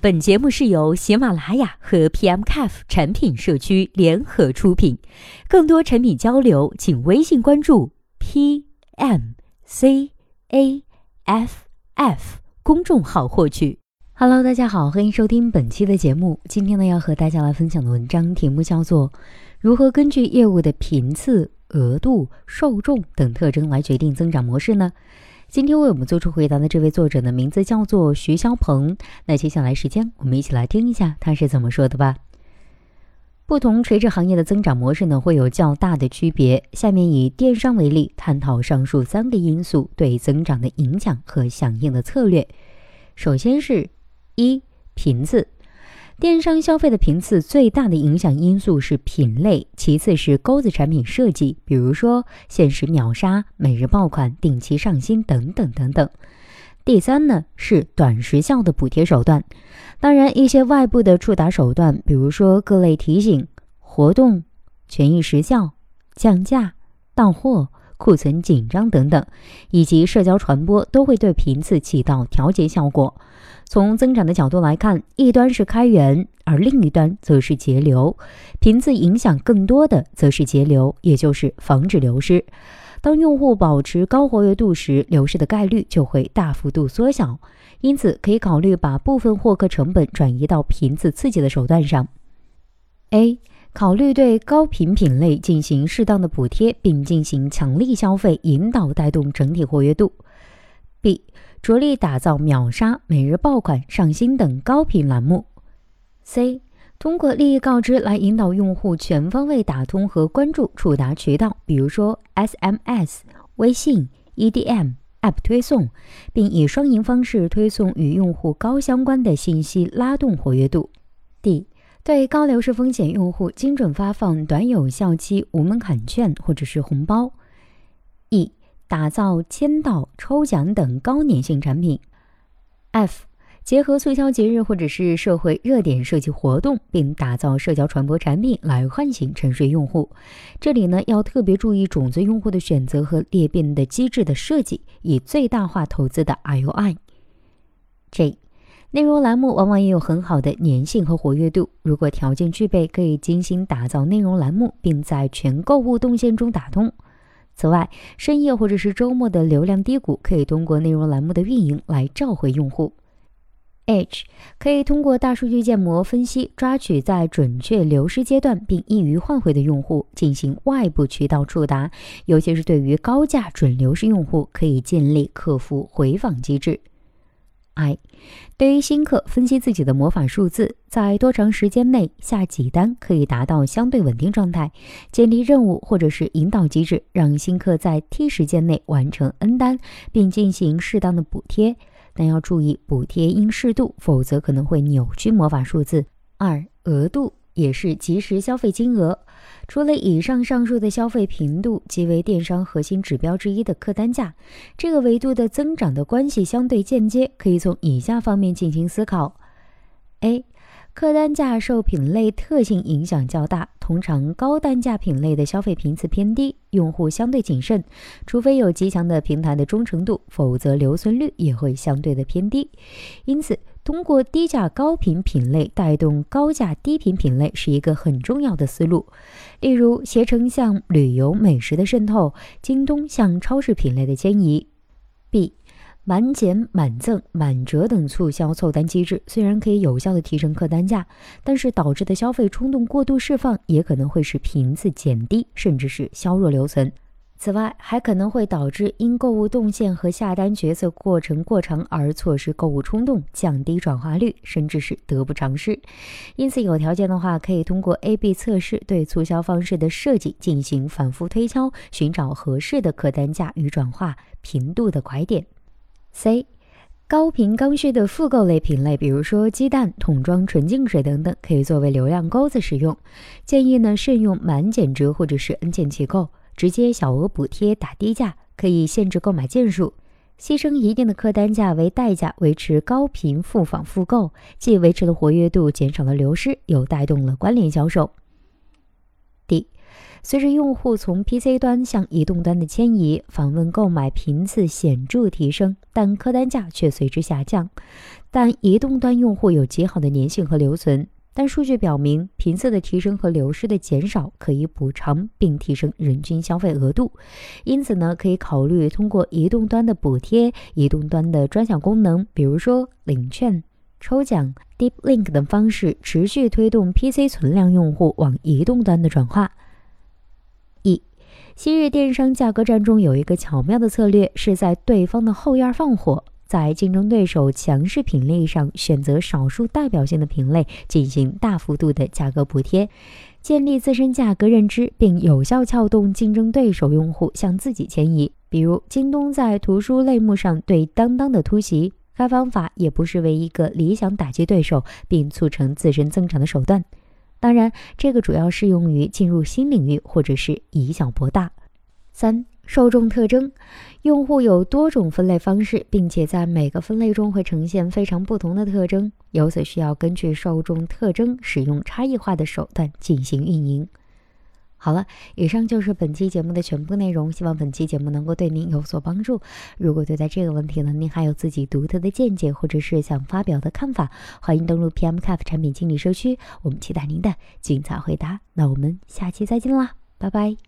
本节目是由喜马拉雅和 PMCAF 产品社区联合出品，更多产品交流，请微信关注 PMCAF F 公众号获取。Hello，大家好，欢迎收听本期的节目。今天呢，要和大家来分享的文章题目叫做《如何根据业务的频次、额度、受众等特征来决定增长模式呢？今天为我们做出回答的这位作者的名字叫做徐霄鹏。那接下来时间，我们一起来听一下他是怎么说的吧。不同垂直行业的增长模式呢，会有较大的区别。下面以电商为例，探讨上述三个因素对增长的影响和响应的策略。首先是一频次。电商消费的频次最大的影响因素是品类，其次是钩子产品设计，比如说限时秒杀、每日爆款、定期上新等等等等。第三呢是短时效的补贴手段，当然一些外部的触达手段，比如说各类提醒、活动、权益时效、降价、到货、库存紧张等等，以及社交传播都会对频次起到调节效果。从增长的角度来看，一端是开源，而另一端则是节流。频次影响更多的则是节流，也就是防止流失。当用户保持高活跃度时，流失的概率就会大幅度缩小。因此，可以考虑把部分获客成本转移到频次刺激的手段上。A. 考虑对高频品类进行适当的补贴，并进行强力消费引导，带动整体活跃度。B. 着力打造秒杀、每日爆款、上新等高频栏目。C. 通过利益告知来引导用户全方位打通和关注触达渠道，比如说 SMS、微信、EDM、App 推送，并以双赢方式推送与用户高相关的信息，拉动活跃度。D. 对高流失风险用户精准发放短有效期无门槛券或者是红包。E. 打造签到、抽奖等高粘性产品。F 结合促销节日或者是社会热点设计活动，并打造社交传播产品来唤醒沉睡用户。这里呢要特别注意种子用户的选择和裂变的机制的设计，以最大化投资的 ROI。J 内容栏目往往也有很好的粘性和活跃度，如果条件具备，可以精心打造内容栏目，并在全购物动线中打通。此外，深夜或者是周末的流量低谷，可以通过内容栏目的运营来召回用户。H 可以通过大数据建模分析，抓取在准确流失阶段并易于换回的用户，进行外部渠道触达，尤其是对于高价准流失用户，可以建立客服回访机制。I，对于新客分析自己的魔法数字，在多长时间内下几单可以达到相对稳定状态，建立任务或者是引导机制，让新客在 T 时间内完成 N 单，并进行适当的补贴，但要注意补贴应适度，否则可能会扭曲魔法数字。二，额度。也是即时消费金额。除了以上上述的消费频度，即为电商核心指标之一的客单价，这个维度的增长的关系相对间接，可以从以下方面进行思考：A. 客单价受品类特性影响较大，通常高单价品类的消费频次偏低，用户相对谨慎，除非有极强的平台的忠诚度，否则留存率也会相对的偏低。因此。通过低价高频品类带动高价低频品类是一个很重要的思路。例如，携程向旅游美食的渗透，京东向超市品类的迁移。B，满减、满赠、满折等促销凑单机制虽然可以有效的提升客单价，但是导致的消费冲动过度释放也可能会使频次减低，甚至是削弱留存。此外，还可能会导致因购物动线和下单决策过程过长而错失购物冲动，降低转化率，甚至是得不偿失。因此，有条件的话，可以通过 A/B 测试对促销方式的设计进行反复推敲，寻找合适的客单价与转化频度的拐点。C 高频刚需的复购类品类，比如说鸡蛋、桶装纯净水等等，可以作为流量钩子使用。建议呢，慎用满减折或者是 N 件起购。直接小额补贴打低价，可以限制购买件数，牺牲一定的客单价为代价，维持高频复访复购，既维持了活跃度，减少了流失，又带动了关联销售。D，随着用户从 PC 端向移动端的迁移，访问购买频次显著提升，但客单价却随之下降。但移动端用户有极好的粘性和留存。但数据表明，频次的提升和流失的减少可以补偿并提升人均消费额度，因此呢，可以考虑通过移动端的补贴、移动端的专享功能，比如说领券、抽奖、Deep Link 等方式，持续推动 PC 存量用户往移动端的转化。一，昔日电商价格战中有一个巧妙的策略，是在对方的后院放火。在竞争对手强势品类上，选择少数代表性的品类进行大幅度的价格补贴，建立自身价格认知，并有效撬动竞争对手用户向自己迁移。比如，京东在图书类目上对当当的突袭，该方法也不失为一个理想打击对手并促成自身增长的手段。当然，这个主要适用于进入新领域或者是以小博大。三。受众特征，用户有多种分类方式，并且在每个分类中会呈现非常不同的特征，由此需要根据受众特征使用差异化的手段进行运营。好了，以上就是本期节目的全部内容，希望本期节目能够对您有所帮助。如果对待这个问题呢，您还有自己独特的见解，或者是想发表的看法，欢迎登录 PM Cafe 产品经理社区，我们期待您的精彩回答。那我们下期再见啦，拜拜。